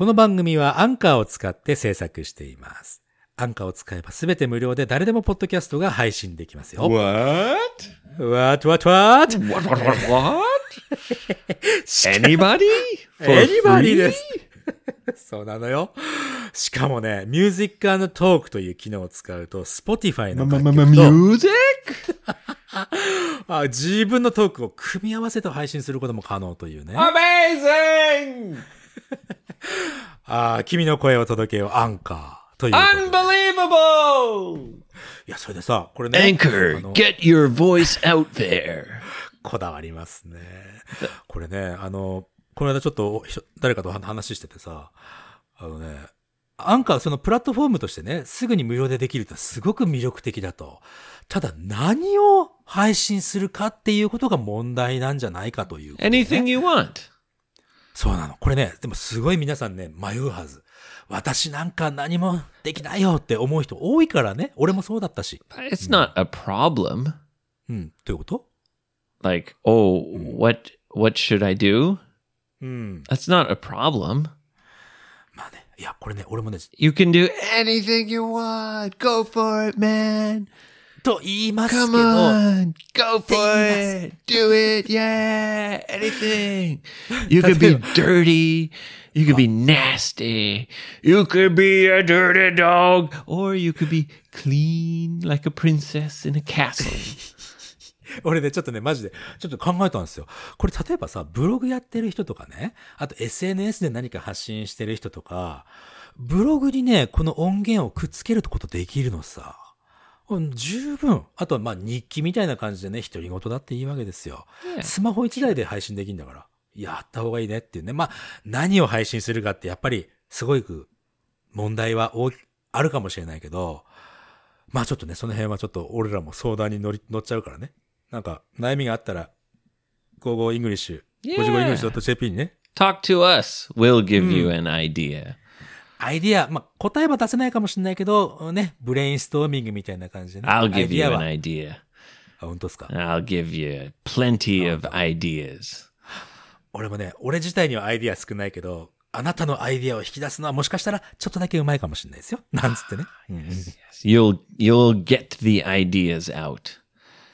この番組はアンカーを使って制作しています。アンカーを使えばすべて無料で誰でもポッドキャストが配信できますよ。What? What, what, what? What, what, what? Anybody? Anybody? です。そうなのよ。しかもね、 Music Talk という機能を使うと、Spotify の楽曲と music? あ自分のトークを組み合わせて配信することも可能というね。Amazing! あ君の声を届けよう、アンカーという。Unbelievable! いや、それでさ、これね。あ Anchor, の get your voice out there. こだわりますね。これね、あの、この間ちょっとひ誰かと話しててさ、あのね、アンカーそのプラットフォームとしてね、すぐに無料でできるってすごく魅力的だと。ただ何を配信するかっていうことが問題なんじゃないかというね、Anything you want. そうなの。これね、でもすごい皆さんね、迷うはず。私なんか何もできないよって思う人多いからね。俺もそうだったし。It's not a problem. うん。どういうこと Like, oh, what what should I do? うん。That's not a problem. まあね。いや、これね、俺もね、You can do anything you want. Go for it, man. と言いますけ Come ど、on. Go for it. Do it. Yeah. Anything. You could be dirty. You could be nasty. You could be a dirty dog. Or you could be clean like a princess in a castle. 俺ね、ちょっとね、マジで、ちょっと考えたんですよ。これ例えばさ、ブログやってる人とかね、あと SNS で何か発信してる人とか、ブログにね、この音源をくっつけることできるのさ。うん十分。あとはまあ日記みたいな感じでね、独り言だっていいわけですよ。スマホ一台で配信できるんだから、やった方がいいねっていうね。まあ、何を配信するかってやっぱり、すごく問題は大きあるかもしれないけど、まあちょっとね、その辺はちょっと俺らも相談に乗り、乗っちゃうからね。なんか、悩みがあったら、55イングリッシュ、Yeah. 55イングリッシュ .jp にね、Talk to us. We'll give you an idea. アイディア、まあ答えは出せないかもしれないけど、ね、ブレインストーミングみたいな感じでね。I'll give デ you an は、idea. あ、本当ですか？I'll give you plenty of ideas. 俺もね、俺自体にはアイディア少ないけど、あなたのアイディアを引き出すのはもしかしたらちょっとだけうまいかもしれないですよ。なんつってね。うんうん You'll you'll get the ideas out.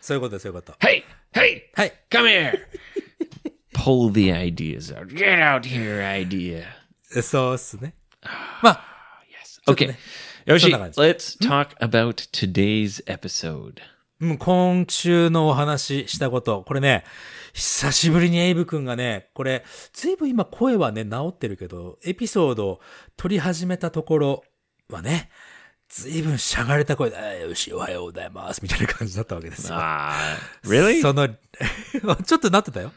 そういうことです、そういうこと。Hey, hey, はい。come here. Pull the ideas out. Get out here, idea. そうっすね。まあ、Okay. ね。Yoshi, そんな感じ。let's talk about today's episode. うん、今週のお話ししたこと。これね、久しぶりにエイブ君がね、これ、ずいぶん今声はね、治ってるけど、エピソードを撮り始めたところはね、ずいぶんしゃがれた声で、あよし、おはようございます、みたいな感じだったわけですよ。Ah, really? その、ちょっとなってたよ。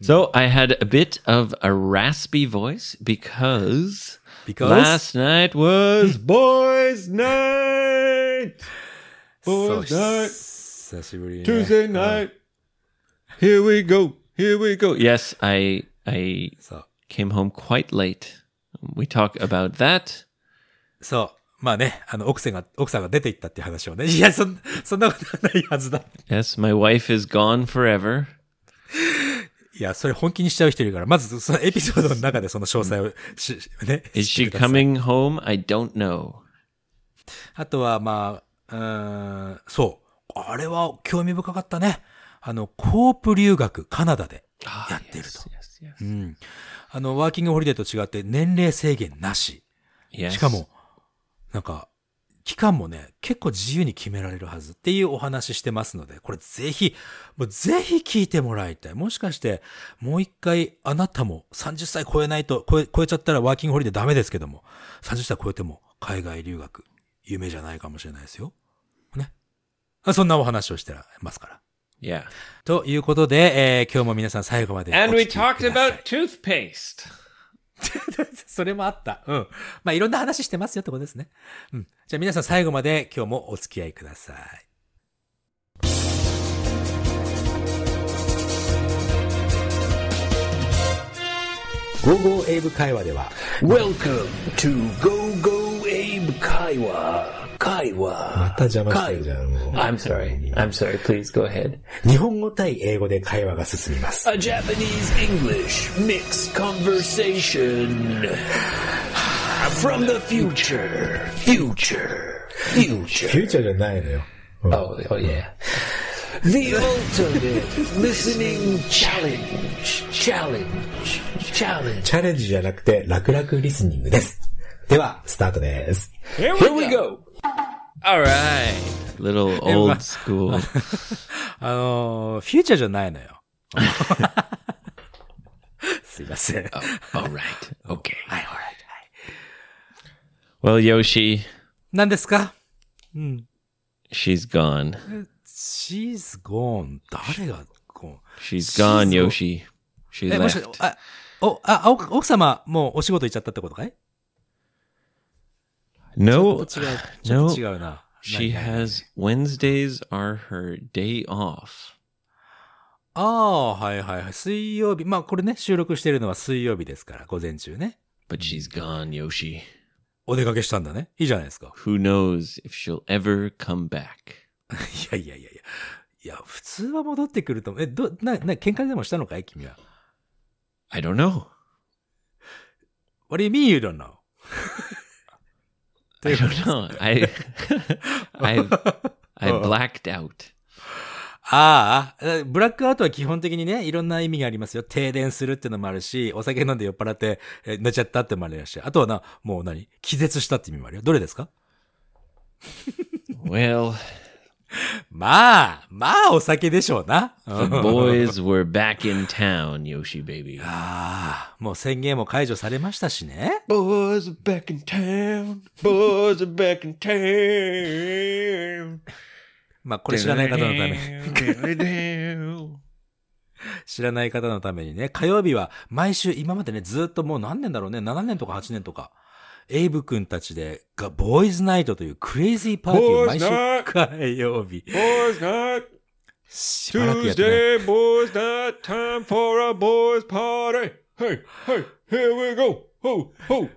So I had a bit of a raspy voice because Because? last night was boys' night. そう Boys' night. 久しぶりに、ね。 Tuesday night. Here we go. Here we go. Yes, I I そう。 came home quite late. We talk about that. そう。まあね、あの、奥さんが、奥さんが出て行ったっていう話をね。いや、そん、そんなことはないはずだ。 Yes, my wife is gone forever. いや、それ本気にしちゃう人いるから、まずそのエピソードの中でその詳細をし、ね。Is she coming home? I don't know. あとは、まあ、うーん、そう。あれは興味深かったね。あの、コープ留学、カナダで Ah, やってると。yes, yes, うん。あの、ワーキングホリデーと違って年齢制限なし。yes. しかも、なんか、期間もね、結構自由に決められるはずっていうお話してますので、これぜひ、もうぜひ聞いてもらいたい。もしかして、もう一回あなたも30歳超えないと、超え、超えちゃったらワーキングホリデーダメですけども、30歳超えても海外留学、夢じゃないかもしれないですよ。ね。あそんなお話をしてますから。yeah. ということで、えー今日も皆さん最後までお And 聞 we きくだ talked さい about toothpaste. それもあった。うん。まあ、いろんな話してますよってことですね。うん。じゃあ皆さん最後まで今日もお付き合いください。ゴーゴーエイブ会話では、Welcome to Go Go Abe 会話また邪魔してるじゃん。I'm sorry. I'm sorry. Please go ahead. 日本語対英語で会話が進みます。A Japanese English mixed conversation from the future. Future. Future. Future じゃないのよ。Oh, oh yeah. The ultimate listening challenge. Challenge. Challenge. チャレンジじゃなくて楽々リスニングです。では、スタートです。Here we go! All right. Little old school. あのー、フューチャーじゃないのよ。すいません。All right. Okay. はい、はい。Well, Yoshi, 何ですか she's gone. ?She's gone. 誰が gone? She's gone, She's- Yoshi. She え、もし left.、あ、お、あ、奥奥様、もうお仕事行っちゃったってことかい No, no. She has Wednesdays are her day off. ああ、はいはいはい。水曜日。まあこれね、収録してるのは水曜日ですから、午前中ね。But she's gone, Yoshi. お出かけしたんだね。いいじゃないですか。Who knows if she'll ever come back? いやいやいやいや。いや、普通は戻ってくると、え、ど、な、な、喧嘩でもしたのかい君は。I don't know. What do you mean you don't know? I don't know. I I I blacked out. ああ、ブラックアウトは基本的にね、いろんな意味がありますよ。停電するってのもあるし、お酒飲んで酔っ払ってえ寝ちゃったってのもあるし、あとはな、もう何？気絶したって意味もあるよ。どれですか？Well, まあ、まあお酒でしょうな。the boys were back in town, Yoshi baby. ああ、もう宣言も解除されましたしね。Boys are back in town. Boys are back in town. まあこれ知らない方のために. 知らない方のためにね、火曜日は毎週今までね、ずっともう何年だろうね、7年とか8年とか、エイブ君たちで、が、ボーイズナイトというクレイジーパーティーを毎週火曜日、Boys night. しばらくやってね。Tuesday, boys night. Time for a boys party. Hey, hey, here we go. Ho, ho.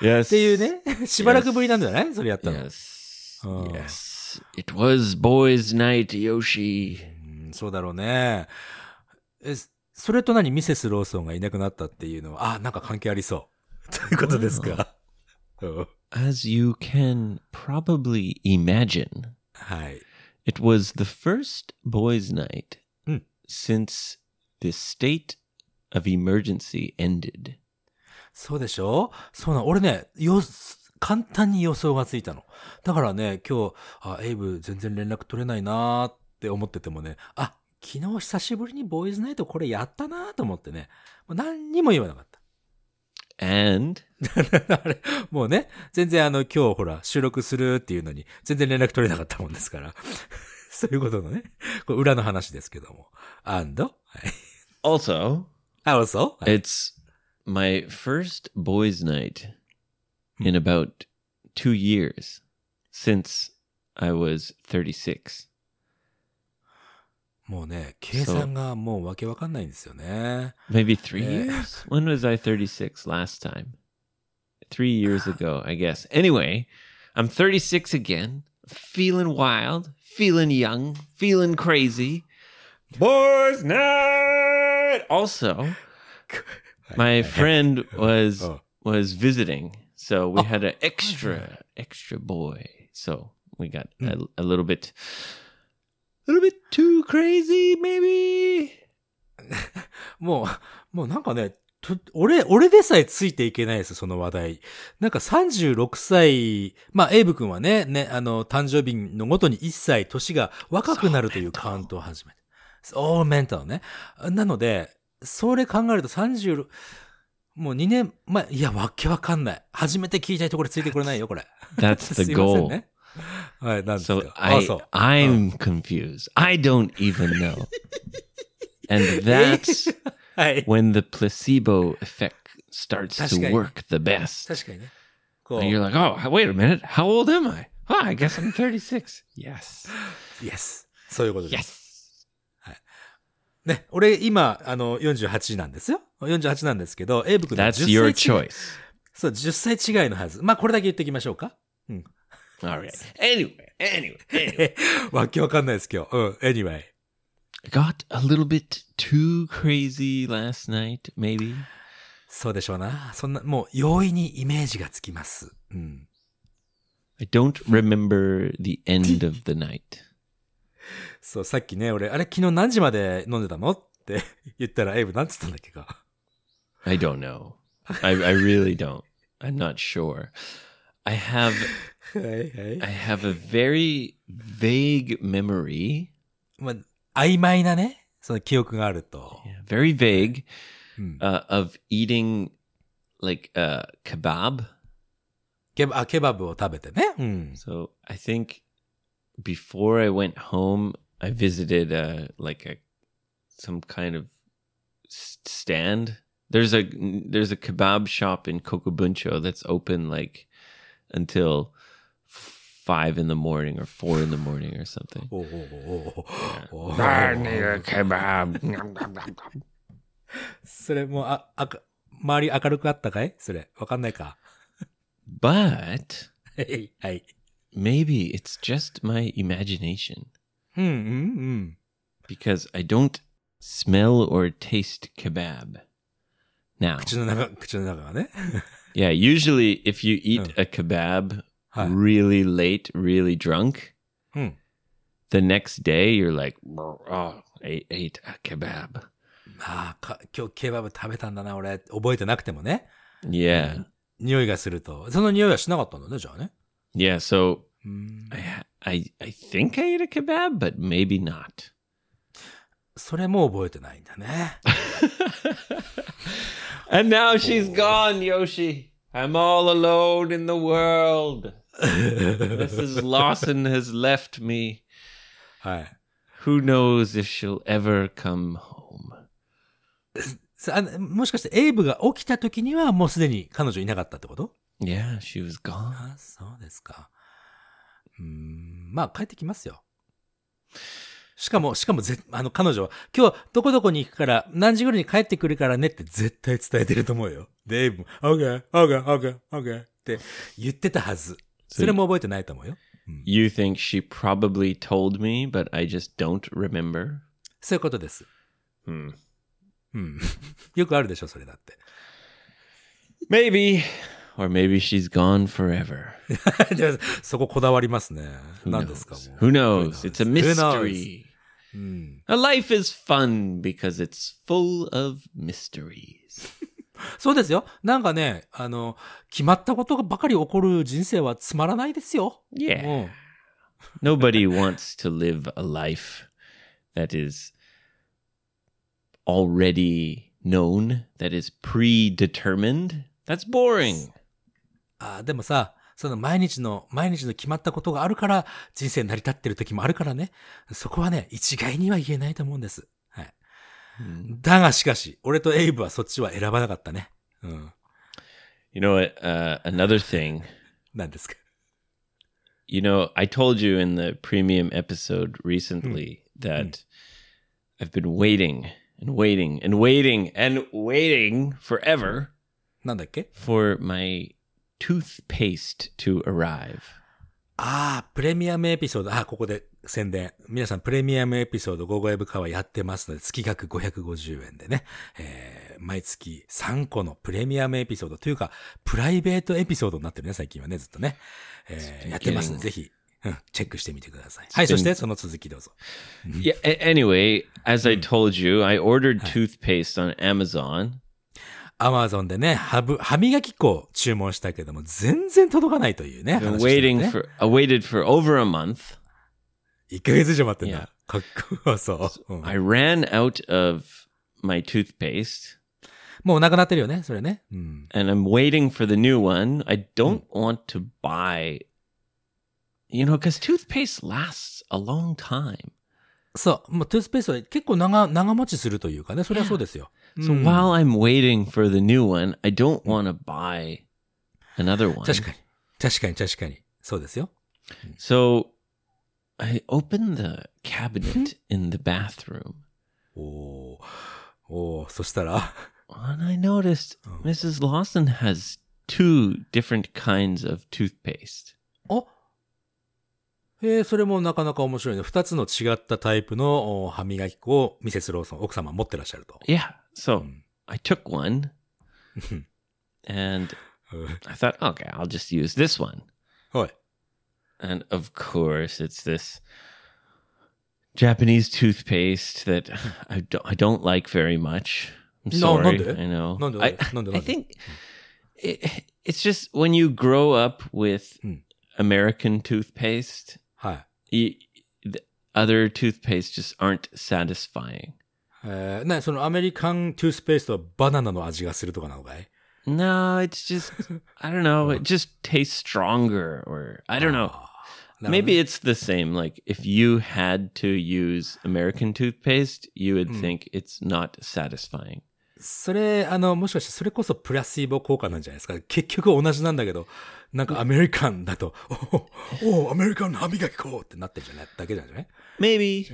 Yes. っていうね、しばらくぶりなんじゃないそれやったの。Yes. Oh. Yes. It was boys night, Yoshi. うんそうだろうね。え、それと何？ミセス・ローソンがいなくなったっていうのは、あ、なんか関係ありそう。ということですか？うん、As you can probably imagine, はい。it was the first boys night Mm. since the state of emergency ended. そうでしょ？そうなの。俺ね、よ、簡単に予想がついたの。だからね、今日、あ、エイブ全然連絡取れないなーって思っててもね、あ、昨日久しぶりにボーイズナイトこれやったなーと思ってね、何にも言わなかった。And? あれ、もうね、全然あの、今日ほら、収録するっていうのに、全然連絡取れなかったもんですから。そういうことのね、これ裏の話ですけども。and? はい。also, あ、嘘はい it's my first boys night in about two years since I was 36. もうね、計算がもうわけわかんないんですよね。 Maybe three Yeah. years? When was I 36 last time? Three years ago, I guess. Anyway, I'm 36 again, feeling wild, feeling young, feeling crazy. Boys' night! Also, my friend was Oh. was visiting, so we had an extra extra boy. So we got a, a little bit, a little bit too crazy, maybe? もう、もうなんかね、と俺、俺でさえついていけないです、その話題。なんか36歳、まあ、エイブ君はね、ね、あの、誕生日のごとに1歳年が若くなるというカウントを始めて。オーメンタルね。なので、それ考えると36、もう2年前、いや、わけわかんない。初めて聞いたいところついてこれないよ、これ。That's the すいません goal. ね。はい、なんです So か。I あ、そう。I'm confused. I don't even know. and that's はい。when the placebo effect starts to 確かに。work the best. 確かにね。こう、And you're like, oh, wait a minute. How old am I? Oh, I guess I'm 36. yes. Yes。そういうことです。Yes. ね、俺今、あの、48なんですよ。48なんですけど、エイブ君と That's 10 your 歳違い choice. そう、10歳違いのはず。まあ、これだけ言っておきましょうか。All right. Anyway, anyway, anyway. わけわかんないです、今日。うん、anyway. Got a little bit too crazy last night, maybe. そうでしょうな。そんな、もう容易にイメージがつきます。うん。I don't remember the end of the night. そう、さっきね、俺、あれ昨日何時まで飲んでたのって言ったら、エイブなんつったんだっけか。I don't know. I, I really don't. I'm not sure. I have はいはい。 I have a very vague memory. まあ、曖昧なね、その記憶があると。 Very vague Hmm. uh, of eating like uh kebab. ケバあケバブを食べてね。うん。 So I think before I went home, I visited uh like a some kind of s- stand. There's a there's a kebab shop in Kokobuncho that's open like until f- five in the morning or four in the morning or something. おおおおおお I need a kebab. それもう、あ、あか、周り明るくあったかいそれ。わかんないか。 but はい。はい。 maybe it's just my imagination うんうんうん。 because I don't smell or taste kebab. Now, 口の中、口の中がね。 yeah, usually if you eat a kebab Hi. really late, really drunk, うん。 the next day you're like, oh, I ate a kebab. ああ、か、今日ケバブ食べたんだな、俺。覚えてなくてもね。 Yeah. 匂いがすると。その匂いはしなかったんだね、じゃあね。 Yeah, so うん。 I, ha- I I think I ate a kebab, but maybe not. それも覚えてないんだね。 And now she's gone, Yoshi. I'm all alone in the world. Mrs. Lawson has left me. はい。Who knows if she'll ever come home? もしかしてエイブが起きた時にはもうすでに彼女いなかったってこと Yeah, she was gone. あそうですか。うーん、まあ帰ってきますよ。しかも、しかもぜ、あの彼女は、今日どこどこに行くから何時頃に帰ってくるからねって絶対伝えてると思うよ。で、エイブも、OK, OK, OK, OK って言ってたはず。それも覚えてないと思うよ。You think she probably told me, but I just don't remember? そういうことです。Hmm. うん。よくあるでしょ、それだって。Maybe. Or maybe she's gone forever. でそここだわりますね。何ですか Who knows? It's a mystery. うん。 A life is fun because it's full of mysteries. そうですよ。なんかね、あの、決まったことがばかり起こる人生はつまらないですよ。 Yeah. うん。 Nobody wants to live a life that is already known, that is predetermined. That's boring. あでもさ、 その毎日の、毎日の決まったことがあるから人生成り立ってる時もあるからね。そこはね、一概には言えないと思うんです。はい。だがしかし、俺とエイブはそっちは選ばなかったね。うん。You know what? Uh, another thing. 何ですか You know, I told you in the premium episode recently that I've been waiting and waiting and waiting and waiting forever なんだっけ for my toothpaste to arrive. ああ、プレミアムエピソード。ああ、ここで宣伝。皆さん、プレミアムエピソード、ゴーゴエブカはやってますので、月額550円でね、えー、毎月3個のプレミアムエピソードというか、プライベートエピソードになってるね、最近はね、ずっとね。えー、やってますので、ぜひ、うん、チェックしてみてください。はい、そして、その続きどうぞ。Yeah. anyway, as I told you, I ordered toothpaste on Amazon. アマゾンでね、歯ぶ歯磨き粉を注文したけども、全然届かないというね。た waiting ね for I waited for over a month. 1ヶ月以上待ってんだ。かっこよそう。うん I ran out of my toothpaste もうなくなってるよね、それね。うん。and I'm waiting for the new one. I don't want to buy you know cuz toothpaste lasts a long time. そう。もうトゥースペースは結構長、長持ちするというかね。それはそうですよ。So while I'm waiting for the new one, I don't want to buy another one. 確かに。確かに確かに。そうですよ。So I opened the cabinet in the bathroom おーおーそしたら、and I noticed Mrs. Lawson has two different kinds of toothpaste. おえー、それもなかなか面白いね。二つの違ったタイプのお歯磨き粉をミセスローソン、奥様持ってらっしゃると。Yeah. So I took one and I thought, okay, I'll just use this one. What? And of course, it's this Japanese toothpaste that I don't, I don't like very much. I'm sorry. No, I know. No, no, I, I think it, it's just when you grow up with American toothpaste, you, other toothpaste just aren't satisfying. えー、な、そのアメリカントゥースペーストはバナナの味がするとかなのかい No, it's just I don't know. It just tastes stronger, or I don't know. Maybe it's the same. Like if you had to use American toothpaste, you would think it's not satisfying. それ、あの、もしかしてそれこそプラシーボ効果なんじゃないですか。結局同じなんだけど、なんかアメリカンだと、おお、アメリカンの歯磨き粉ってなってるじゃないだけじゃない Maybe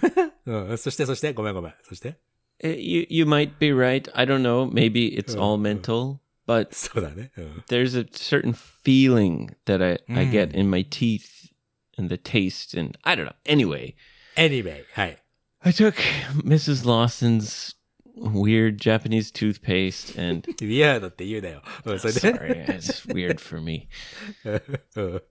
うん。そして、そして、ごめんごめん。そして、 Uh, you you might be right. I don't know. Maybe it's all mental, but そうだね。うん。 there's a certain feeling that I I get in my teeth and the taste, and I don't know. Anyway, anyway, はい。 I took Mrs. Lawson's weird Japanese toothpaste, and ウィアードって言うなよ。うん、それで。 sorry, it's weird for me. うん。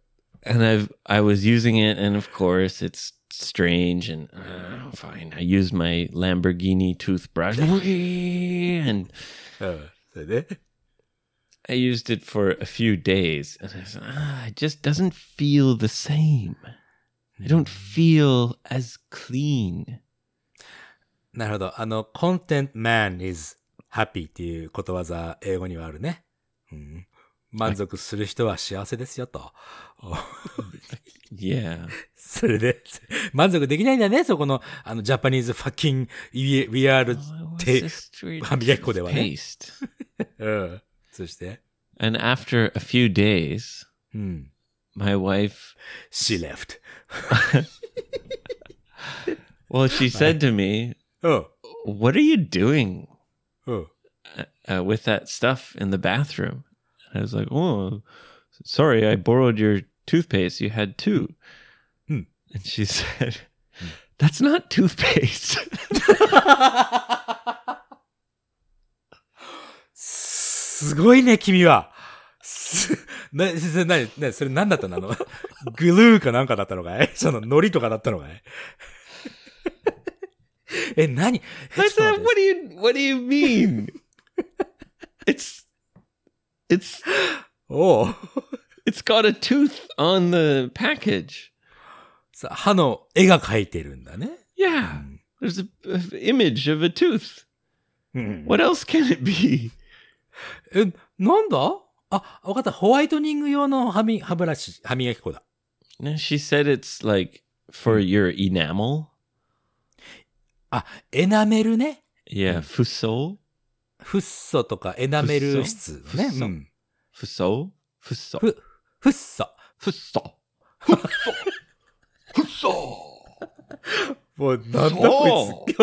and I've I was using it, and of course it's strange. And uh, fine, I used my Lamborghini toothbrush, and うん。それで。 I used it for a few days, and I was ah, it just doesn't feel the same. I don't feel as clean. なるほど。あの、content man is happy っていうことわざ、英語にはあるね。うん。満足する人は幸せですよと。Yeah, それで、満足できないんだね、そこの、あの、ジャパニーズファッキン、We are て、歯磨き粉ではね。うん。そして、And after a few days, うん。my wife, She left. well, she said to me, うん。 "What are you doing うん。 uh, with that stuff in the bathroom?" And I was like, "Oh, sorry, I borrowed your toothpaste. You had two. Hmm. And she said, "That's not toothpaste." すごいね、君は。すな、それ、なに、なに、それ何だったのあの、グルーかなんかだったのかいその、海苔とかだったのかい え、何え I ちょっと said, 待って "What do you What do you mean? it's it's おう it's got a tooth on the package. さ歯の絵が描いてるんだね。 Yeah, there's a, a image of a tooth. うん。 What else can it be?" え、なんだあ、わかった。ホワイトニング用の歯み、歯ブラシ、歯磨き粉だ。 No, she said it's like for your enamel. あ、エナメルね。Yeah, fuso, フッ素とかエナメル質のね。フッ素うん。fuso, fuso, ふ、フッ素。fuso. もう、なんだこいつ。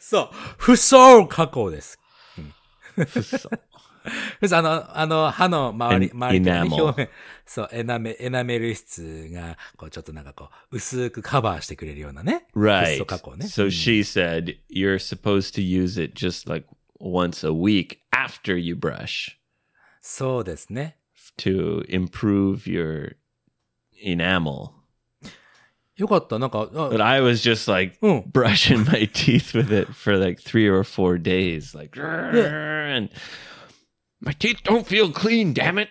そう。不相加工です。ふす あの、あの、歯の周り、エ周りとかね enamel 表面。そう、エナメ、エナメル質が、こう、ちょっとなんかこう、薄くカバーしてくれるようなね。フッ Right. 素加工ね。 So she said you're supposed to use it just like once a week after you brush そうですね。 to improve your enamel. よかった。なんか、あ But I was just like Mm. brushing my teeth with it for like three or four days, like, and my teeth don't feel clean. Damn it!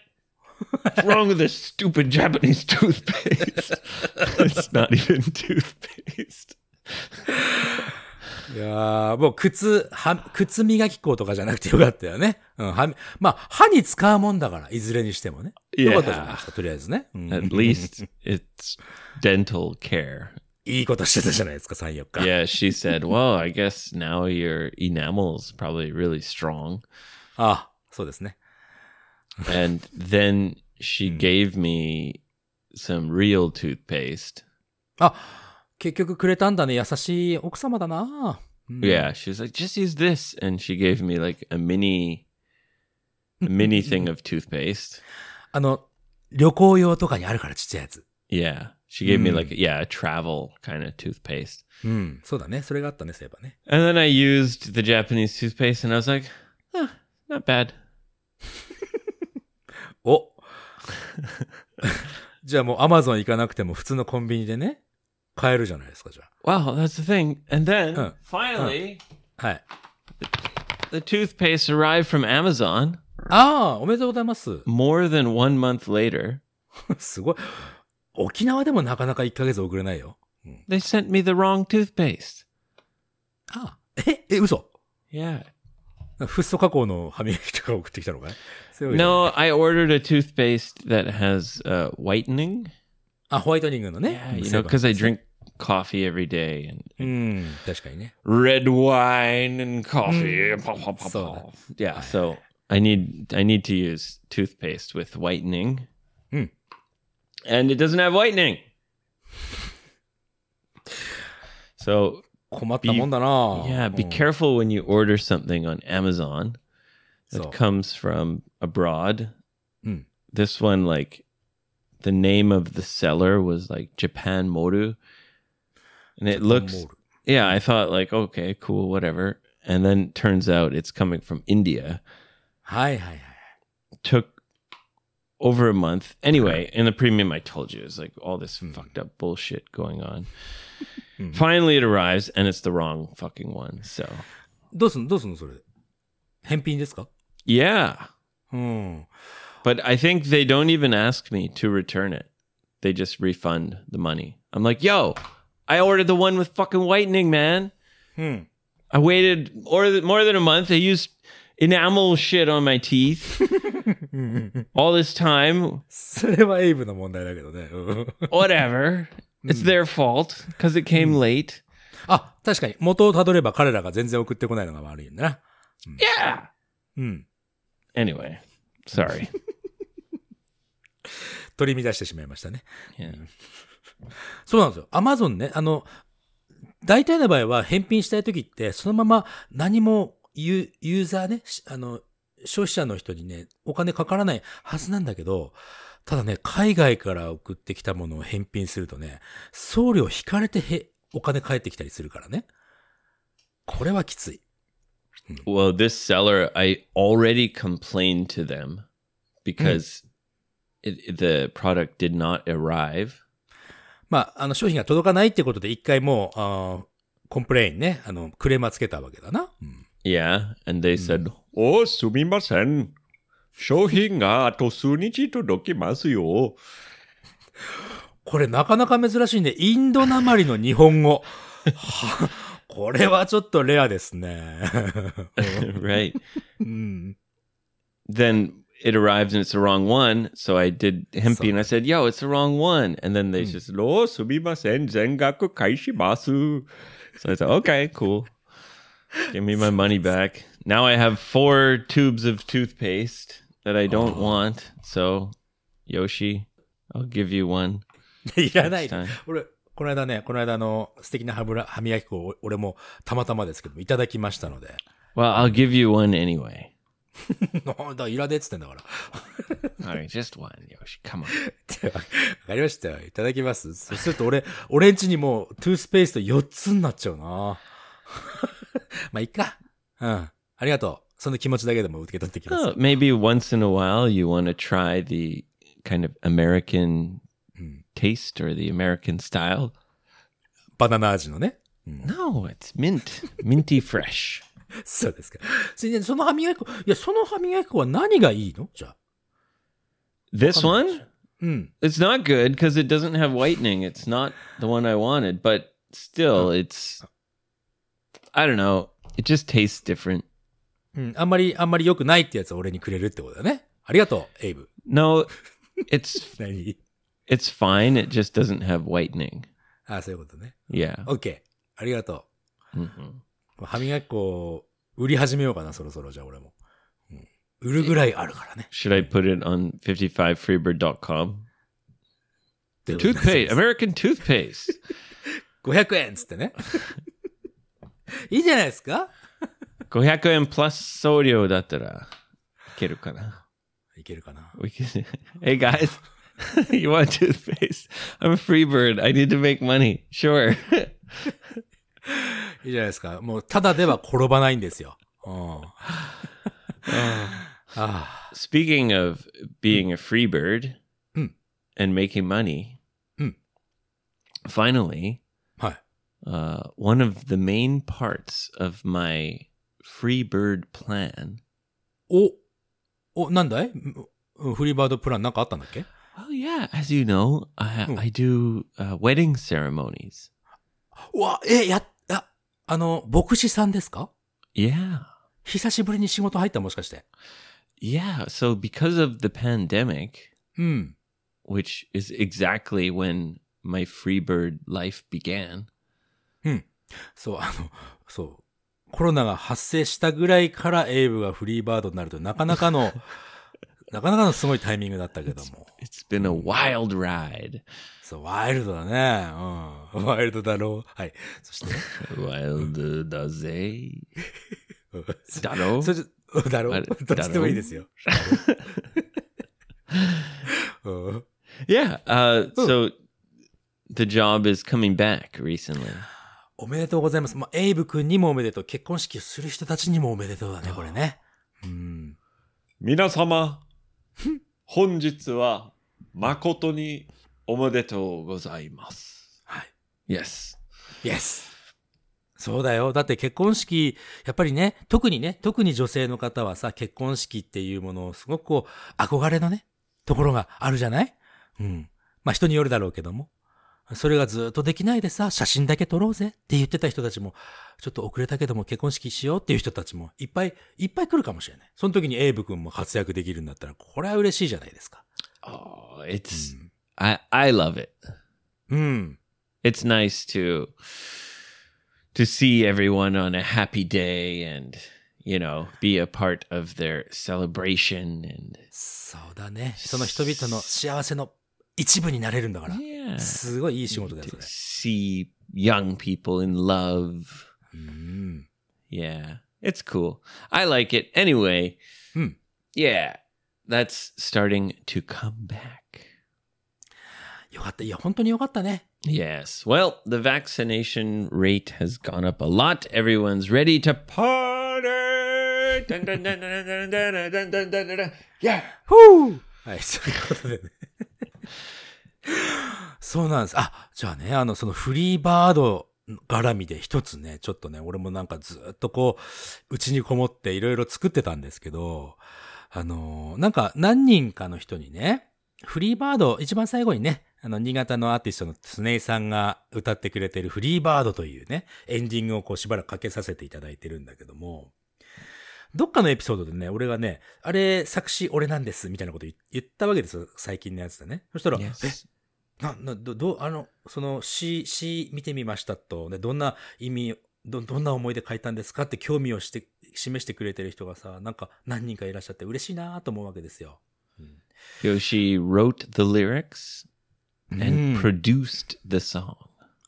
What's wrong with this stupid Japanese toothpaste? it's not even toothpaste. いやーもう靴、は、靴磨き粉とかじゃなくてよかったよね。うん、はみ、まあ、歯に使うもんだから、いずれにしてもね。よかったじゃないですか、とりあえずね。うん At least it's dental care. いいことしてたじゃないですか、3、4日。Yeah, she said, "Well, I guess now your enamel's probably really strong." ああ、そうですね。 And then she gave me some real toothpaste. あ、結局くれたんだね。優しい奥様だな。うん Yeah, she was like, "Just use this," and she gave me like a mini, a mini thing of toothpaste. あの、旅行用とかにあるからちっちゃいやつ。 Yeah, she gave me like yeah, a travel kind of toothpaste. うん、そうだね。それがあったね、そういえばね。 And then I used the Japanese toothpaste, and I was like, "Huh, Not bad. おじゃあもうアマゾン行かなくても普通のコンビニでね、買えるじゃないですか、じゃ Wow, that's the thing. And then Huh. finally, あ。はい。the toothpaste arrived from Amazon ああ、おめでとうございます。more than one month later. すごい。沖縄でもなかなか1ヶ月遅れないよ。They sent me the wrong toothpaste. ああ。え、え、嘘 Yeah. フッ素加工の歯磨きとか送ってきたのかいそういうわけじゃない No, I ordered a toothpaste that has uh, whitening. あ、ホワイトニングのね。 Yeah, うん you 成 know, 分 because I drink coffee every day and うん、確かにね。 red wine and coffee. Pop, pop, pop, So pop. Yeah, so I need I need to use toothpaste with whitening. Hmm. And it doesn't have whitening. So 困ったもんだな yeah, うん be careful when you order something on Amazon that そう comes from abroad. Hmm. This one, like, the name of the seller was like Japan Moru. And it looks, モール yeah, I thought, like, okay, cool, whatever. And then turns out it's coming from India. はいはいはい。 Took over a month. Anyway, in the premium, I told you, it's like all this fucked up bullshit going on. Finally, it arrives and it's the wrong fucking one. So, どうすんどうすんのそれ。返品ですか yeah. うん。 But I think they don't even ask me to return it. They just refund the money. I'm like, yo, I ordered the one with fucking whitening, man. Hmm. I waited more, more than a month. I used enamel shit on my teeth all this time. それはエイブの問題だけどね。うん Whatever. It's their fault because it came late. あ、確かに。元をたどれば彼らが全然送ってこないのが悪いんだな。Yeah. うん。Anyway, sorry. 取り乱してしまいましたね。Yeah. そうなんですよ。アマゾンね、あの、大体の場合は返品したいときって、そのまま何もユユーザーね、しあの、消費者の人にね、お金かからないはずなんだけど、ただね、海外から送ってきたものを返品するとね、送料引かれてへ、お金返ってきたりするからね。これはきつい。well, this seller, I already complained to them because、the product did not arrive. まあ、あの、商品が届かないってことで一回もう、あ complain ね、あの、クレーマーつけたわけだな。yeah, and they said,、おすみません。商品があと数日届きますよ。これなかなか珍しいね。インドなまりの日本語。はこれはちょっとレアですね。right. うん。Then it arrived and it's the wrong one. So I did hempy and I said, Yo, it's the wrong one. And then they just Oh, sumimasen. Zengaku kaishimasu. So I said, Okay, cool. Give me my money back. Now I have four tubes of toothpaste that I don't want. So, Yoshi, I'll give you one. いらない.俺、この間ね、この間あの、素敵な歯ブラ歯磨き粉を俺もたまたまですけども、いただきましたので。Well, I'll give you one anyway. なんだ、いらねえっつってんだから。All right, just one, Yoshi. Come on. わかりましたよ。いただきます。そうすると俺、俺んちにもうトゥースペースト4つになっちゃうな。まあ、いっか。うん。ありがとう。その気持ちだけでも受け取ってきます。 Oh, maybe once in a while you want to try the kind of American taste or the American style. バナナ味のね。 No, it's mint, minty fresh. そうですか。それでその歯磨き粉、いや、その歯磨き粉は何がいいのじゃあ。 This one, うん。 it's not good because it doesn't have whitening. It's not the one I wanted, but still, it's. I don't know. It just tastes different. うん。あんまり、あんまり良くないってやつを俺にくれるってことだね。ありがとう、エイブ。 No, it's 何 it's fine. It just doesn't have whitening. ああ、そういうことね。 Yeah. オッケー。ありがと Mhm. う。歯磨き粉、売り始めようかな、そろそろ、じゃあ俺も。うん、売るぐらいあるからね。 Should I put it on 55freebird.com? ってことで Toothpaste, American toothpaste. 500円っつってね。 いいじゃないですか500円 plus 送料だったらいけるかな。いけるかな hey guys, you want toothpaste? I'm a free bird. I need to make money. Sure. いいじゃないですか。もう、ただでは転ばないんですよ。うん。あ Speaking of being a free bird Mm. and making money, Mm. finally。uh, one of the main parts of my free bird plan. お、お、なんだいうんフリーバードプランなんかあったんだっけ Well, yeah, as you know, I, Mm. I do uh, wedding ceremonies. うわ、え、や、あ、あの、牧師さんですか Yeah. 久しぶりに仕事入ったもしかして。 Yeah. So, because of the pandemic, うん。 which is exactly when my free bird life began, そう、あの、そう。コロナが発生したぐらいからエイブがフリーバードになるとなかなかの、なかなかのすごいタイミングだったけども。it's been a wild ride. そう、ワイルドだね。うん。ワイルドだろう。はい。そして、daze. Daro? それじゃ、だろあれうどっちでもいいですよ。う？ん Yeah. Uh, so the job is coming back recently. おめでとうございます。まあ、エイブ君にもおめでとう。結婚式をする人たちにもおめでとうだね、これね。うん。皆様、本日は誠におめでとうございます。はい。Yes. Yes! そうだよ。だって結婚式、やっぱりね、特にね、特に女性の方はさ、結婚式っていうものをすごくこう、憧れのね、ところがあるじゃない？うん。まあ人によるだろうけども。それがずっとできないでさ、写真だけ撮ろうぜって言ってた人たちも、ちょっと遅れたけども結婚式しようっていう人たちもいっぱいいっぱい来るかもしれない。その時にエイブ君も活躍できるんだったら、これは嬉しいじゃないですか。Oh, it's I I love it. うん。It's nice to to see everyone on a happy day and you know be a part of their celebration and そうだね。その人々の幸せの一部になれるんだから。 yeah すごいいい仕事だよ、そ to れ。 see young people in love. うん。 Yeah, it's cool. I like it. Anyway, Hmm. yeah, that's starting to come back. よかった。いや、本当によかったね。 Yes. Well, the vaccination rate has gone up a lot. Everyone's ready to party. Dun, dun, dun, dun, dun, dun, dun, dun, dun, dun, dun. Yeah. ふうはい、そういうことでね。 そうなんです。あ、じゃあね、あの、そのフリーバード絡みで一つね、ちょっとね、俺もなんかずっとこう、うちにこもっていろいろ作ってたんですけど、あの、なんか何人かの人にね、フリーバード、一番最後にね、あの、新潟のアーティストのスネイさんが歌ってくれてるフリーバードというね、エンディングをこうしばらくかけさせていただいてるんだけども、どっかのエピソードでね、俺がね、あれ、作詞俺なんです、みたいなこと言言ったわけですよ、最近のやつでね。そしたら.え、な、な、ど、どう、あの、その詩、詩見てみましたと、ね、どんな意味、ど、どんな思いで書いたんですかって興味をして、示してくれてる人がさ、なんか何人かいらっしゃって嬉しいなと思うわけですよ。Yoshi wrote the lyrics うん and produced the song.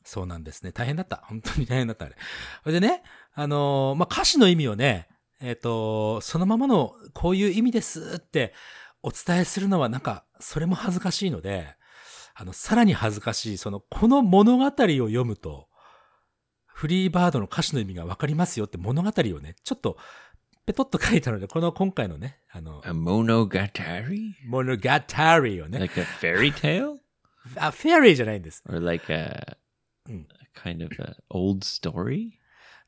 そうなんですね。大変だった。本当に大変だった、あれ。それでね、あのーまあ、歌詞の意味をね、えっ、と、そのままのこういう意味ですってお伝えするのはなんか、それも恥ずかしいので、あの、さらに恥ずかしい、その、この物語を読むと、フリーバードの歌詞の意味がわかりますよって物語をね、ちょっと、ペトッと書いたので、この今回のね、あの、A monogatari? 物語をね、Like a fairy tale? あ、フェアリーじゃないんです。Or like a, Mm. a kind of a old story?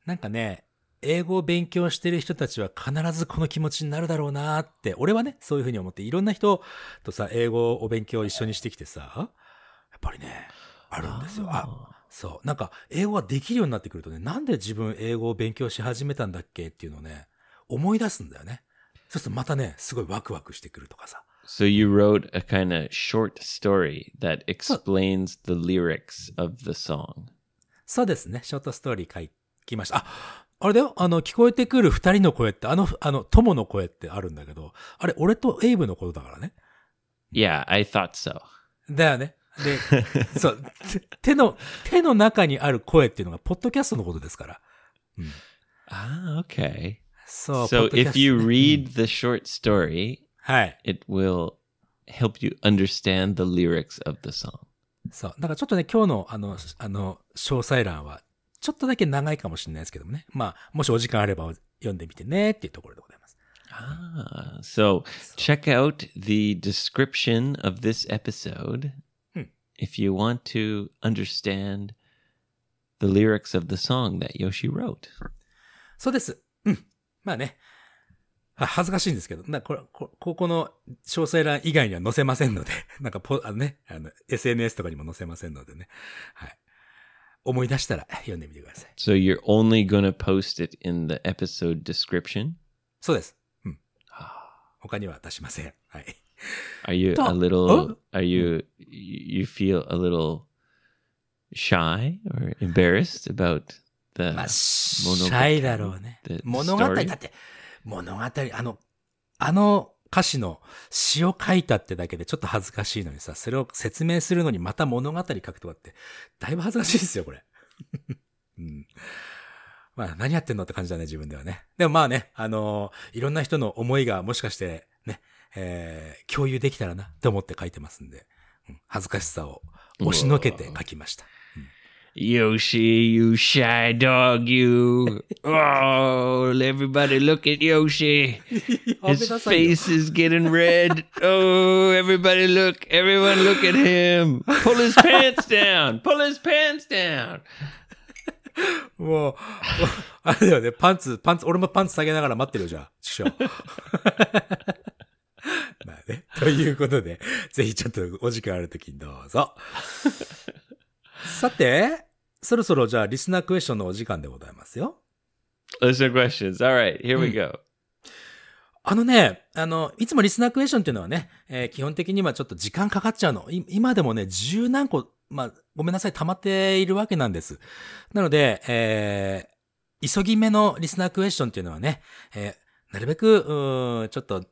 なんかね、英語を勉強してる人たちは必ずこの気持ちになるだろうなって、俺はね、そういうふうに思って、いろんな人とさ、英語をお勉強を一緒にしてきてさ、やっぱりね、あるんですよ。あ、そう。なんか、英語ができるようになってくるとね、なんで自分英語を勉強し始めたんだっけっていうのをね、思い出すんだよね。そうするとまたね、すごいワクワクしてくるとかさ。So you wrote a kind of short story that explains the lyrics of the song. そうですね、ショートストーリー書きました。あ、あれだよ、あの、聞こえてくる二人の声って、あの、あの、友の声ってあるんだけど、あれ、俺とエイブのことだからね。Yeah, I thought so. だよね。で、そう、手の、手の中にある声っていうのが、ポッドキャストのことですから。Ah, okay. そう、So ポッドキャス if ト you read the short story, はい。it will help you understand the lyrics of the song. そう。だからちょっとね、今日の、あの、あの、詳細欄は、ちょっとだけ長いかもしれないですけどもね。まあ、もしお時間あれば読んでみてねっていうところでございます。Ah, so check out the description of this episode if you want to understand the lyrics of the song that Yoshi wrote. そうです。うん。まあね。は恥ずかしいんですけど、なこれこここの詳細欄以外には載せませんので、なんかポ、あのね、あの、SNS とかにも載せませんのでね。はい。思い出したら読んでみてください。So you're only to post it in the episode description? そうです。うん。他には出しません。はい。Are you a little Oh. are you you feel a little shy or embarrassed about the まあ、シャイだろうね。物語、story? だって、物語、あの、あの歌詞の詩を書いたってだけでちょっと恥ずかしいのにさ、それを説明するのにまた物語書くとかって、だいぶ恥ずかしいですよ、これ。うん。まあ、何やってんのって感じだね、自分ではね。でもまあね、あのいろんな人の思いがもしかして、ね、えー、共有できたらなって思って書いてますんで、うん恥ずかしさを押しのけて書きました。Yoshi, you shy dog, you. Oh, everybody look at Yoshi. His face is getting red. Oh, everybody look. Everyone look at him. Pull his pants down. Pull his pants down. もう、あれだよね、パンツ、パンツ、俺もパンツ下げながら待ってるよ、じゃあ、師匠。まあね、ということで、ぜひちょっとお時間あるときにどうぞ。さて、 そろそろじゃあリスナークエスチョンのお時間でございますよ。Listener questions. All right, here we go. あのね、あの、いつもリスナークエスチョンっていうのはね、えー基本的にはちょっと時間かかっちゃうの。い今でもね、十何個、まあ、ごめんなさい、溜まっているわけなんです。なので、えー急ぎ目のリスナークエスチョンっていうのはね、えーなるべく、うーんちょっと、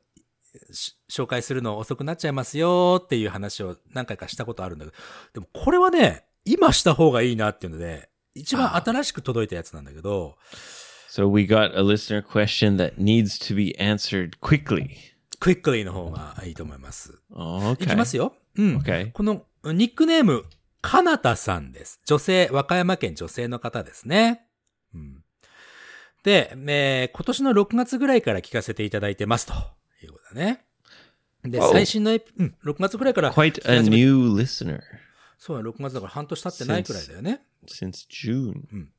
し紹介するの遅くなっちゃいますよっていう話を何回かしたことあるんだけど、でもこれはね、今した方がいいなっていうので、一番新しく届いたやつなんだけど、So we got a listener question that needs to be answered quickly. クイックリーの方がいいと思います。Oh, い okay. きますよ。うん。Okay. このニックネーム、かなたさんです。女性、和歌山県女性の方ですね。うん。で、えー今年の6月ぐらいから聞かせていただいてますということだね。で.最新のエピ、うん、6月ぐらいから Quite a new listener そうだ、6月だから半年経ってないくらいだよね。since June.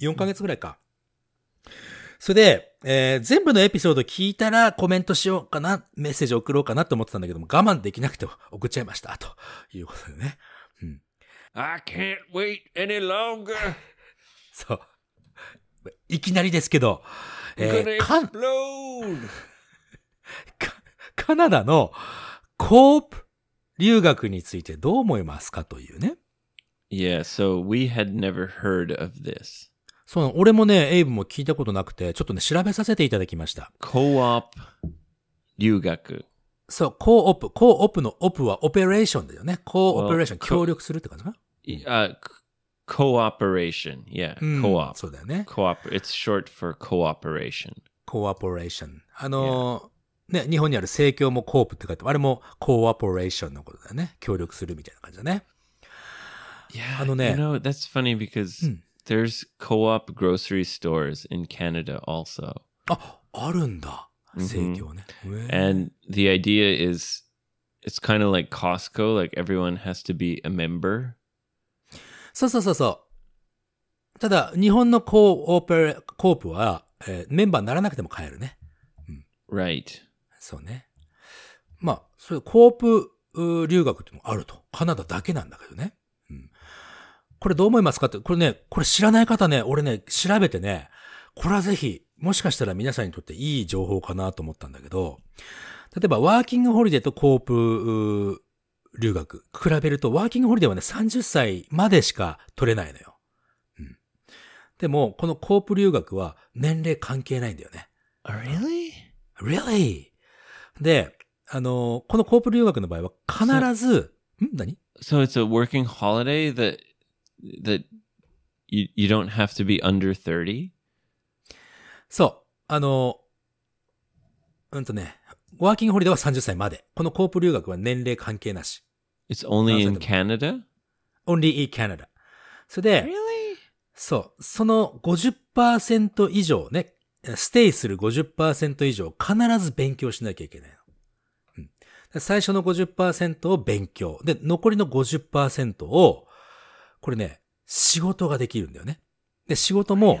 4ヶ月ぐらいか。それで、えー全部のエピソード聞いたらコメントしようかな、メッセージ送ろうかなと思ってたんだけども、我慢できなくて送っちゃいました、ということでね。I can't wait any longer. そう。いきなりですけど、えー カナダのコープ留学についてどう思いますかというね。Yeah, so we had never heard of this. そう、俺もね、エイブも聞いたことなくて、ちょっとね、調べさせていただきました。Co-op 留学.そう、コーオプ、コーオプのオプはオペレーションだよね。コーオペレーション、Well, 協力するって感じかな？Uh, cooperation. Yeah, うん co-op. そうだよね。Co-op. It's short for cooperation. コーポレーション。あのーね、日本にある盛況もコープって書いてあれもコーポレーションのことだよね。協力するみたいな感じだね。Yeah, あのね、you know that's funny because there's co-op grocery stores in Canada also, あ、あるんだ。盛況ね。へえ and the idea is it's kind of like Costco. Like everyone has to be a member. そうそうそうそう。ただ、日本のコーオペレ、コープは、えーメンバーにならなくても買えるね。Right. そうね。まあ、そういうコープ留学っていうのがあると。カナダだけなんだけどね。うん。これどう思いますかって、これね、これ知らない方ね、俺ね、調べてね、これはぜひ、もしかしたら皆さんにとっていい情報かなと思ったんだけど、例えばワーキングホリデーとコープ留学、比べるとワーキングホリデーはね、30歳までしか取れないのよ。うん。でも、このコープ留学は年齢関係ないんだよね。Oh, really? Really? で、あの、このコープ留学の場合は必ず、ん何 So it's a working holiday that that you you don't have to be under 30. そう。あの、うんとね、ワーキングホリデーは30歳まで。このコープ留学は年齢関係なし。It's only in Outside the- Canada. only in Canada. それで、Really? そう、その50%以上ね、ステイする50%以上必ず勉強しなきゃいけないの。うん、最初の50%を勉強。で、残りの50%を、これね、仕事ができるんだよね。で、仕事も、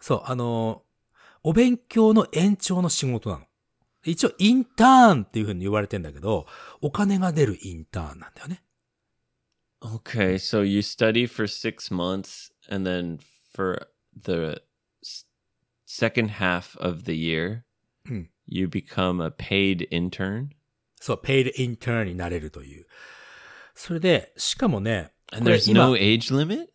そう、あのーお勉強の延長の仕事なの。一応、インターンっていう風に言われてんだけど、お金が出るインターンなんだよね。Okay, so you study for six months, and then for the second half of the year, Hmm. you become a paid intern. そう、ペイドインターンになれるという。それで、しかもね、And there's 今 no age limit?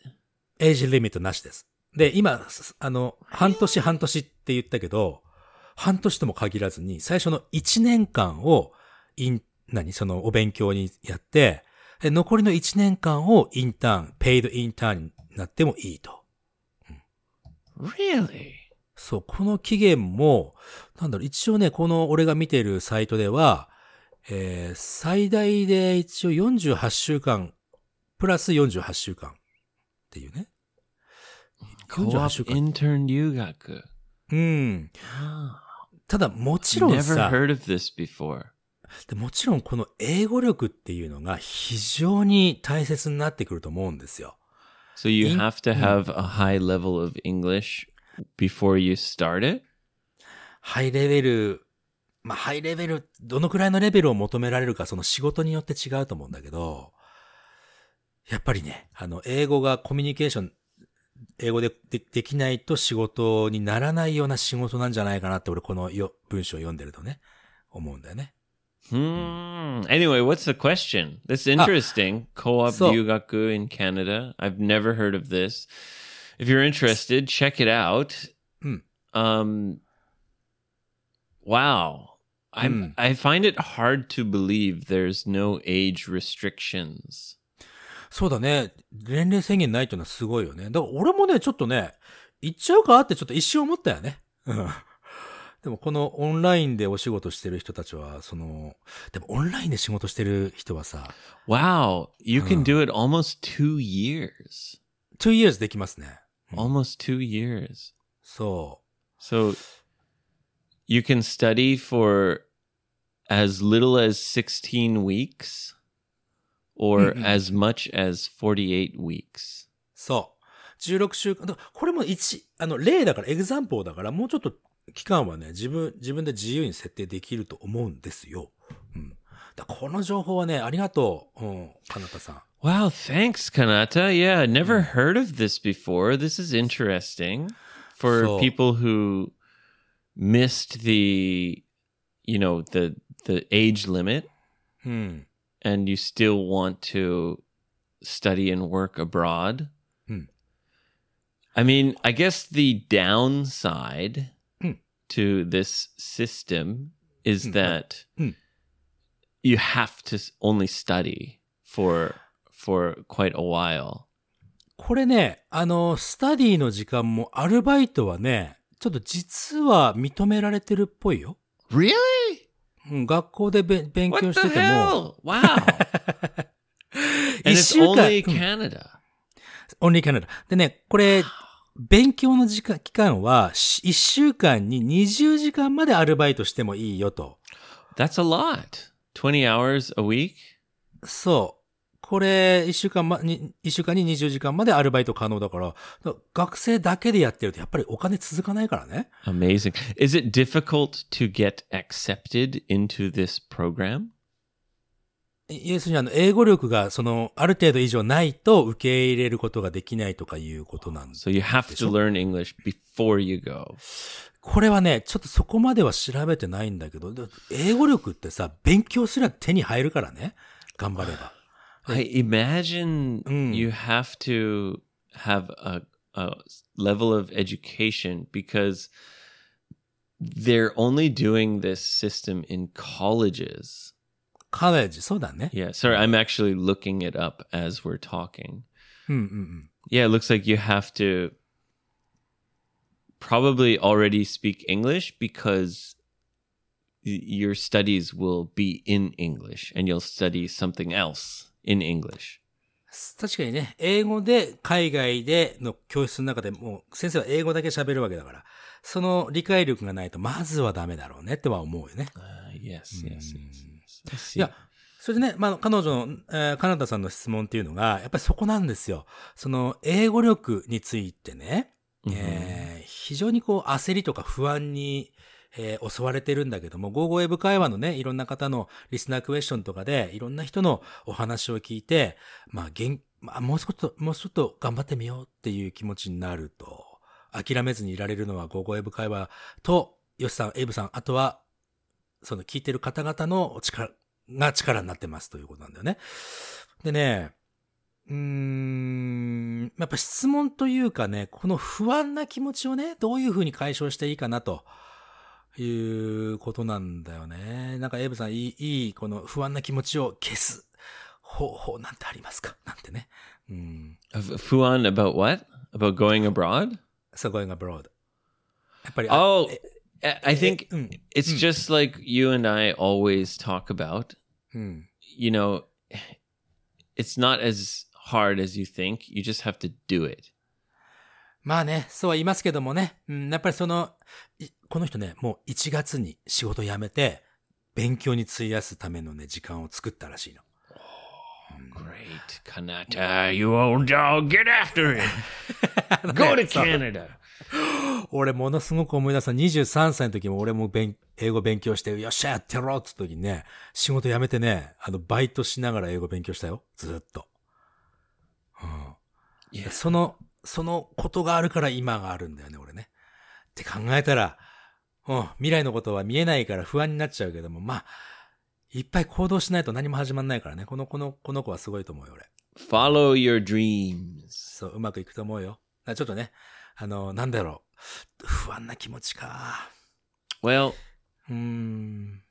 エイジリミットなしです。で、今、すあの、半年半年って言ったけど、半年とも限らずに、最初の1年間を、イン、何？その、お勉強にやって、で残りの1年間をインターン、ペイドインターンになってもいいと。Really? そう、この期限も、なんだろう、一応ね、この俺が見てるサイトでは、えー、最大で一応48週間、プラス48週間っていうね。Co-op 48週間。intern Yugaku. うん。Ah, ただ、もちろんさ.でもちろんこの英語力っていうのが非常に大切になってくると思うんですよ。So you have to have a high level of English before you start it? ハイレベル、まあ、ハイレベル、どのくらいのレベルを求められるか、その仕事によって違うと思うんだけど、やっぱりね、あの、英語がコミュニケーション、英語ででできないと仕事にならないような仕事なんじゃないかなって、俺このよ文章を読んでるとね、思うんだよね。Hmm. Anyway, what's the question? That's interesting. Co-op So- Yugaku in Canada. I've never heard of this. If you're interested, check it out. Hmm. Um. Wow. I'm, I find it hard to believe there's no age restrictions. そうだね。年齢制限ないっていうのはすごいよね。だから俺もね、ちょっとね、行っちゃうかってちょっと一瞬思ったよね。うん。でもこのオンラインでお仕事してる人たちは、その、でもオンラインで仕事してる人はさ、Wow. You can do it almost two years. 2 years できますね。Almost two years. そ So you can study for as little as 16 weeks or as much as 48 weeks. う。そう。16週間、これも一、あの、例だから、エグザンポーだから、もうちょっと期間はね、自分、自分で自由に設定できると思うんですよ。うん。だからこの情報はね、ありがとう。うん、かなたさん。 Wow, thanks, Kanata. Yeah, never heard of this before. This is interesting for So- people who missed the, you know, the the age limit うん。 and you still want to study and work abroad. Hmm. I mean, I guess the downside Hmm. to this system is Hmm. that Hmm. you have to only study for for quite a while. これね、あの、スタディの時間もアルバイトはね、ちょっと実は認められてるっぽいよ。Really? うん、学校でべ勉 What 強 the してても、hell? Wow. 一週間、only うん Canada. only Canada。でね、これ、勉強の時間、期間は、し一週間に20時間までアルバイトしてもいいよと。That's a lot. 20 hours a week? そう。これ、一週間ま、に、一週間に20時間までアルバイト可能だから、だ学生だけでやってるとやっぱりお金続かないからね。Amazing. Is it difficult to get accepted into this program? 要するにあの、英語力がその、ある程度以上ないと受け入れることができないとかいうことなんです。So you have to learn English before you go. これはね、ちょっとそこまでは調べてないんだけど、で英語力ってさ、勉強すら手に入るからね。頑張れば。I imagine Mm. you have to have a, a level of education because they're only doing this system in colleges. カレッジ、そうだね。Yeah, sorry, I'm actually looking it up as we're talking. うんうんうん。Yeah, it looks like you have to probably already speak English because your studies will be in English and you'll study something else in English. 確かにね、英語で海外での教室の中でもう先生は英語だけ喋るわけだから、その理解力がないとまずはダメだろうねっては思うよね。Uh, yes, yes, yes. いや、それでね、まあ、彼女の、えーカナダさんの質問っていうのが、やっぱりそこなんですよ。その、英語力についてね、えー非常にこう、焦りとか不安に、えー襲われてるんだけども、ゴーゴー英会話のね、いろんな方のリスナークエスチョンとかで、いろんな人のお話を聞いて、まあ、げん、まあ、もうちょっと、もうちょっと頑張ってみようっていう気持ちになると、諦めずにいられるのはゴーゴー英会話と、ヨシさん、エイブさん、あとは、その聞いてる方々の力が力になってますということなんだよね。でね、うーん、やっぱ質問というかね、この不安な気持ちをね、どういうふうに解消していいかなということなんだよね。なんかエイブさん、いい、いい、この不安な気持ちを消す方法なんてありますかなんてね。うん。F- Fuan about what? About going abroad? so going abroad. やっぱり、Oh, え I think うん。it's just like you and I always talk about. うん。You know, it's not as hard as you think. You just have to do it. まあね、そうは言いますけどもね、うん、やっぱりその、いこの人ね、もう1月に仕事辞めて、勉強に費やすためのね、時間を作ったらしいの。Great, Kanata, you old dog, get after it. Go to Canada. 俺ものすごく思い出した。23歳の時も俺も勉英語勉強して、よっしゃやってやろうって時にね、仕事辞めてね、あの、バイトしながら英語勉強したよ。ずっと。うん。Yeah. その、そのことがあるから今があるんだよね、俺ね。って考えたら、うん、未来のことは見えないから不安になっちゃうけども、まあ、いっぱい行動しないと何も始まんないからね。この、この、この子はすごいと思うよ、俺。Follow your dreams. そう、うまくいくと思うよ。ちょっとね、あの、なんだろう。不安な気持ちか。Well, うーん。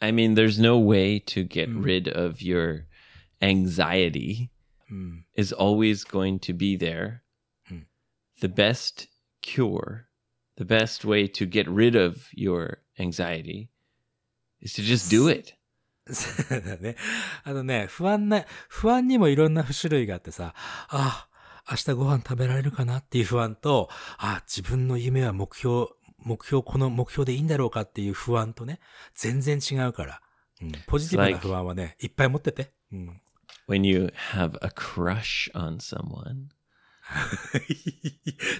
I mean, there's no way to get Mm. rid of your anxiety. うん。is always going to be there. Hmm. The best cure, the best way to get rid of your anxiety is to just do it. そうだね。あのね、不安な、不安にもいろんな種類があってさ、ああ、明日ご飯食べられるかなっていう不安と、ああ、自分の夢は目標、目標、この目標でいいんだろうかっていう不安とね、全然違うから。うん、ポジティブな不安はね、いっぱい持ってて。うん、When you have a crush on someone,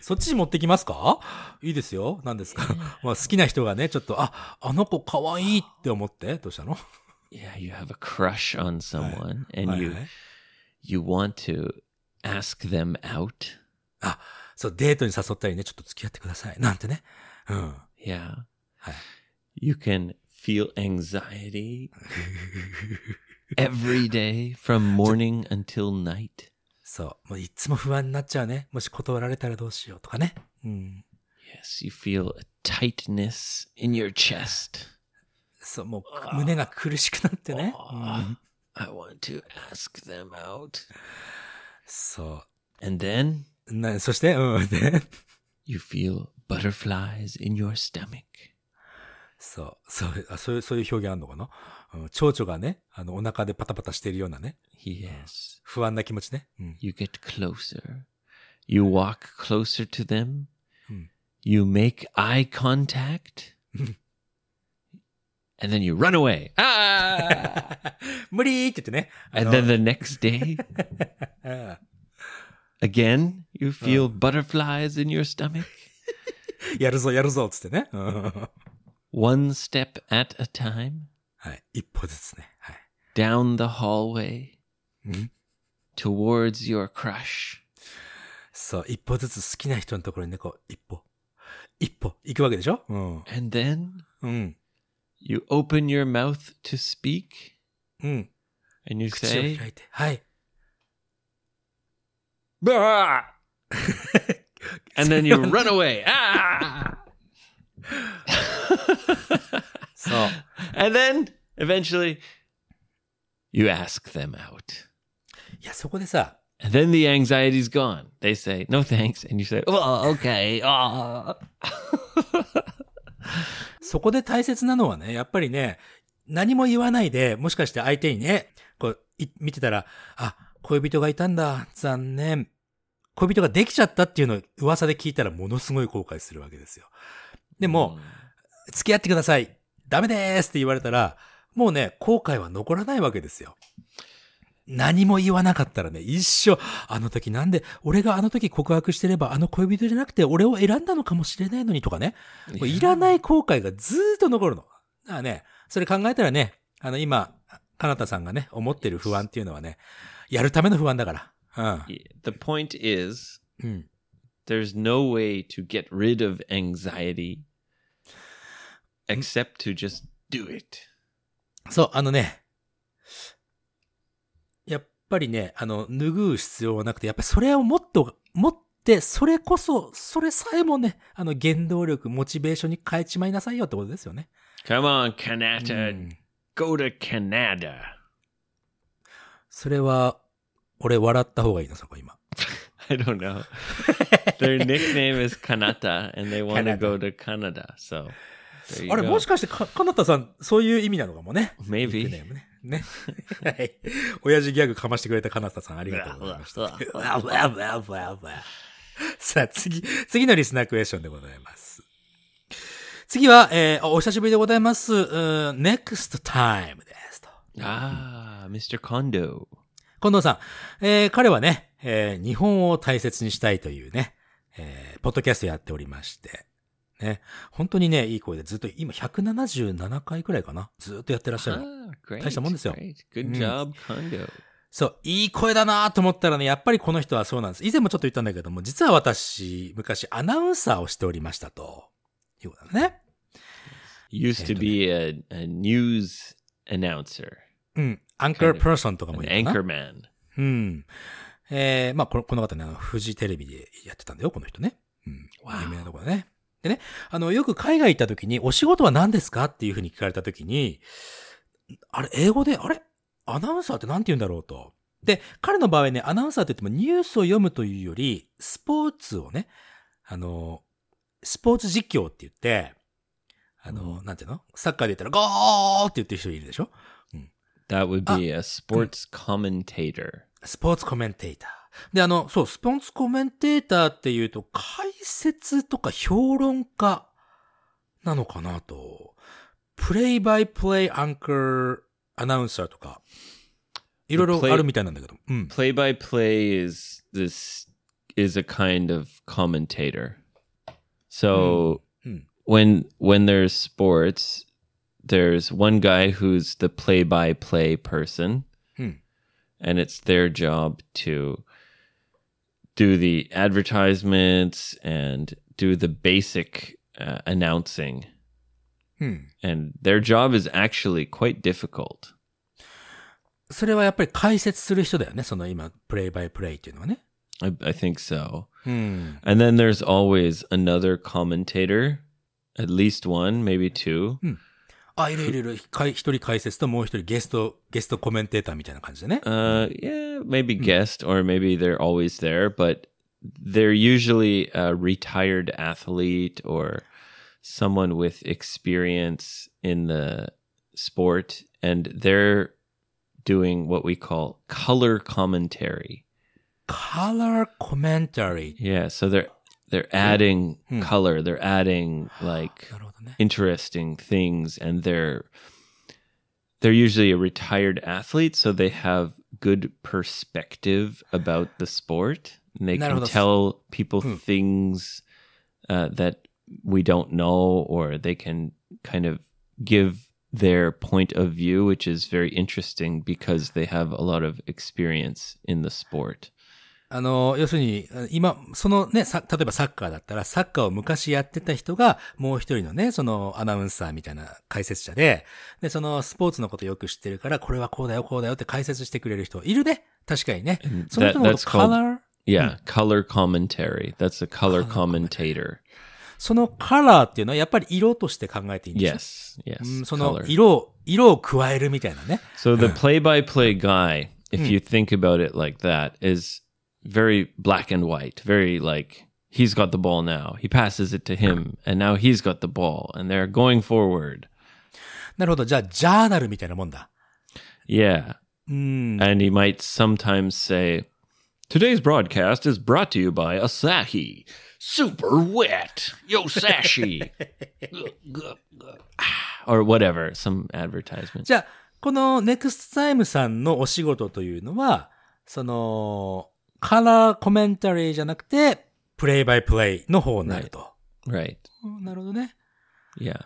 そっちに持ってきますかいいですよ。何ですかまあ好きな人がね、ちょっと、あ、あの子可愛いって思って、どうしたの yeah, you have a crush on someone and はい you はい you want to ask them out. あ、そう、デートに誘ったりね、ちょっと付き合ってください。なんてね。うん。Yeah. はい You can feel anxiety every day from morning until night. そう。もういつも不安になっちゃうね。もし断られたらどうしようとかね。うん。Yes, you feel a tightness in your chest. そう、もう胸が苦しくなってね。うん I want to ask them out. そ And then う。な、そして、うん。で、you feel butterflies in your stomach. そう。そう、あそういう、そういう表現あるのかなうん。蝶々がね、あの、お腹でパタパタしてるようなね。Yes. 不安な気持ちね。うん。You get closer. You walk closer to them. Hmm. You make eye contact. and then you run away. Ah! 無理って言ってね。あ and の then the next day, あ again, you feel butterflies in your stomach. やるぞ、やるぞ、つってね。うん。One step at a time. はい。一歩ずつね。はい。down the hallway Mhm. towards your crush. そう。一歩ずつ好きな人のところにね、こう、一歩。一歩。行くわけでしょうん。And then うん。you open your mouth to speak うん。and you 口を say, 開いて。はい。"Bah!" and then you run away. Ah! そう。And then eventually you ask them out. いや、そこでさ、And then the anxiety's gone. They say, no thanks. And you say, well, okay. Ah. そこで大切なのはね、やっぱりね、何も言わないで、もしかして相手にね、こう、い見てたら、あ、恋人がいたんだ。残念。恋人ができちゃったっていうのを噂で聞いたらものすごい後悔するわけですよ。でも、付き合ってください。ダメでーすって言われたら、もうね、後悔は残らないわけですよ。何も言わなかったらね、一生、あの時なんで、俺があの時告白してれば、あの恋人じゃなくて俺を選んだのかもしれないのにとかね。もういらない後悔がずーっと残るの。だからね、それ考えたらね、あの今、かなたさんがね、思ってる不安っていうのはね、やるための不安だから。Yeah, The point is, うん。うん。there's no way to get rid of anxiety except to just do it. そう、あのね、やっぱりね、あの、拭う必要はなくて、やっぱりそれをもっと、持って、それこそ、それさえもね、あの、原動力、モチベーションに変えちまいなさいよってことですよね。Come on, Kanata. うん Go to Canada. それは、俺笑った方がいいな、そこ今。I don't know. Their nickname is Kanata, and they want to go to Canada. So, あれ.もしかしてか、かなたさん、そういう意味なのかもね。Maybe. ね。ね。はい。親父ギャグかましてくれたかなたさん、ありがとうございました。さあ、次、次のリスナークエスチョンでございます。次は、えーお久しぶりでございます。うー next time ですと。Ah, Mr. Kondo. 近藤さん、えー彼はね、えー日本を大切にしたいというね、えーポッドキャストやっておりまして、ね、本当にね、いい声でずっと、今177回くらいかなずっとやってらっしゃる。Ah. 大したもんですよ。Good Mm. job, Kondo. そう、いい声だなと思ったらね、やっぱりこの人はそうなんです。以前もちょっと言ったんだけども、実は私、昔アナウンサーをしておりましたと。いうことだね。Used to be a, a news announcer, うん。アンカーパーソンとかもいるかな。anchorman. うん。えー、まあ、このこの方ね、あの、フジテレビでやってたんだよ、この人ね。うん。有名なところだね。でね、あの、よく海外行った時に、お仕事は何ですか？っていうふうに聞かれた時に、あれ、英語で、あれ？アナウンサーって何て言うんだろう？と。で、彼の場合ね、アナウンサーって言ってもニュースを読むというより、スポーツをね、あの、スポーツ実況って言って、あの、なんていうの？サッカーで言ったら、ゴーって言ってる人いるでしょ？That would be a sports commentator. スポーツコメンテーター。で、あの、そう、スポーツコメンテーターっていうと、解説とか評論家なのかなと。プレイバイプレイアンカーアナウンサーとか、いろいろあるみたいなんだけど。うん。Play by play is this is a kind of commentator. So Mm. when when there's sports, there's one guy who's the play by play person, Hmm. and it's their job to do the advertisements and do the basic uh, announcing. うん。 And their job is actually quite difficult. それはやっぱり解説する人だよね。その今、プレイバイプレイっていうのはね。 I, I think so. うん。 And then there's always another commentator, at least one, maybe two. あ、いるいるいる。かい一人解説ともう一人ゲスト、ゲストコメンテーターみたいな感じでね。 Uh, yeah, maybe guest, or maybe they're always there, but they're usually a retired athlete or someone with experience in the sport, and they're doing what we call color commentary. color commentary. Yeah, so they're they're adding hmm. color. They're adding like interesting things and they're they're usually a retired athlete so they have good perspective about the sport. And they can tell people hmm. things uh, that we don't know or they can kind of give their point of view which is very interesting because they have a lot of experience in the sport. あの、要するに、今、そのね、さ、例えばサッカーだったら、サッカーを昔やってた人が、もう一人のね、そのアナウンサーみたいな解説者で、で、そのスポーツのことよく知ってるから、これはこうだよ、こうだよって解説してくれる人いるね。確かにね。その人のこと that's called- color? yeah color commentary that's a color commentator そのカラーっていうのはやっぱり色として考えていいんですよ yes yes うんその.色を、色を加えるみたいなね。So the play-by-play guy, if you think about it like that, is very black and white. Very like he's got the ball now. He passes it to him, and now he's got the ball, and they're going forward. なるほど。じゃあ、ジャーナルみたいなもんだ。 Yeah, うん。 And he might sometimes say, Today's broadcast is brought to you by Asahi. Super wet. Yo, Sashi. or whatever, some advertisement. じゃあ、このネクストタイムさんのお仕事というのは、その、 カラーコメンタリーじゃなくて、プレイバイプレイの方になると。Right. うんなるほどね。Yeah.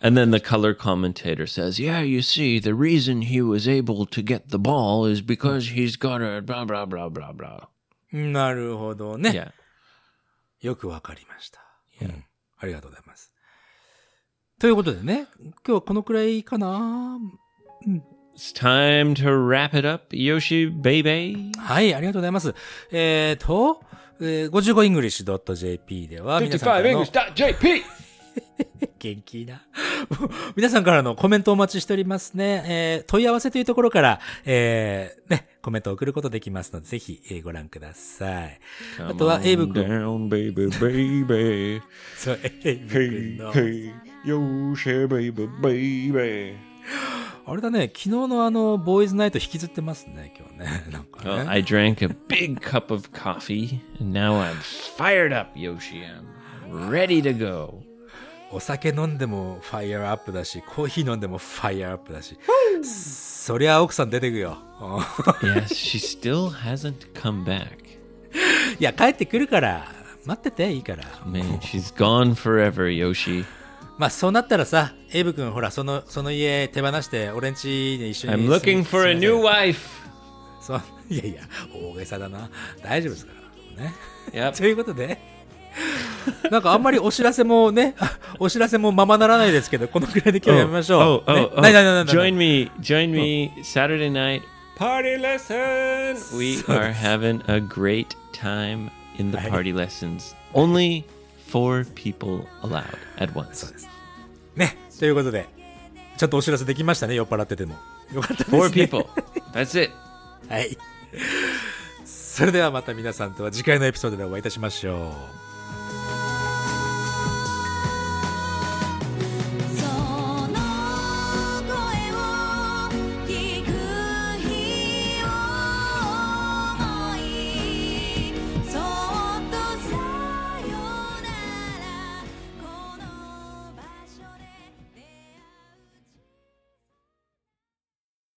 And then the color commentator says, Yeah, you see, the reason he was able to get the ball is because he's got a blah, blah, blah, blah, blah. なるほどね。Yeah. よくわかりました。うんありがとうございます。ということでね、今日はこのくらいかな It's time to wrap it up, Yoshi baby. はい、ありがとうございます。えーと、えー、55english.jp では皆さんからの 55english.jp 元気な。皆さんからのコメントをお待ちしておりますね。えー問い合わせというところから、えーね、コメントを送ることできますので、ぜひ、えーご覧ください。あとは、エイブ君。down, baby, baby. そう、エイブ君の。hey, Yoshi baby, baby. あれだね、昨日のあの、ボーイズナイト引きずってますね、今日ね。なんか Well, ね。I drank a big cup of coffee, and now I'm fired up, Yoshi. I'm ready to go. お酒飲んでもファイアアップだし、コーヒー飲んでもファイアアップだし。そりゃ奥さん出てくよ。うん yes, she still hasn't come back. いや、帰ってくるから、待ってていいから。Man, she's gone forever, Yoshi. まあ、そうなったらさ、エイブ君、ほら、その、その家手放して、俺ん家に一緒に I'm う、いやいや、大げさだな。大丈夫ですから。ね。Yep. ということで、なんかあんまりお知らせもね、お知らせもままならないですけど、このくらいで今日やめましょ oh, う。ね oh, oh. ないないないない Join me, join me Saturday night. Party lesson. We are having a great time in the party lessons. Only four people allowed at そ once. うです。ね。ということで、ちょっとお知らせできましたね、酔っ払ってても。よかったですね。Four people. That's it. はい。それではまた皆さんとは次回のエピソードでお会いいたしましょう。